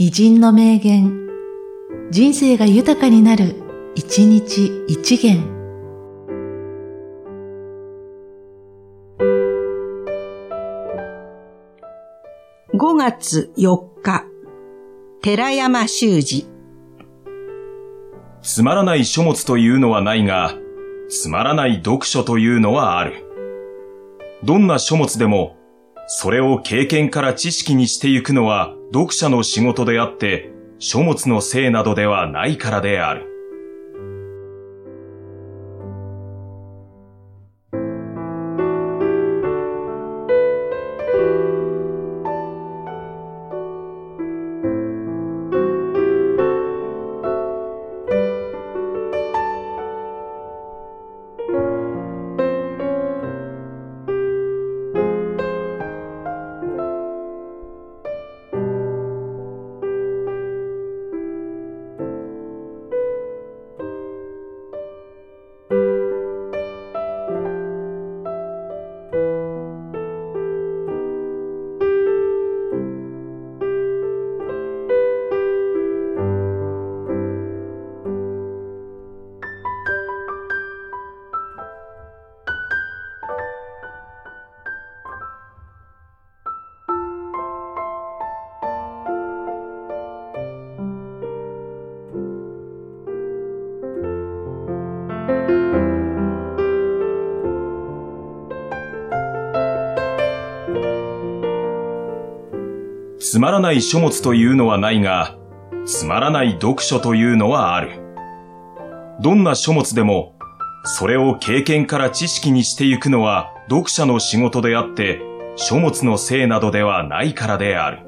偉人の名言、人生が豊かになる、一日一元。5月4日、寺山修司。つまらない書物というのはないが、つまらない読書というのはある。どんな書物でも、それを経験から知識にしていくのは読者の仕事であって、書物のせいなどではないからである。つまらない書物というのはないが、つまらない読書というのはある。どんな書物でも、それを経験から知識にしていくのは読者の仕事であって、書物のせいなどではないからである。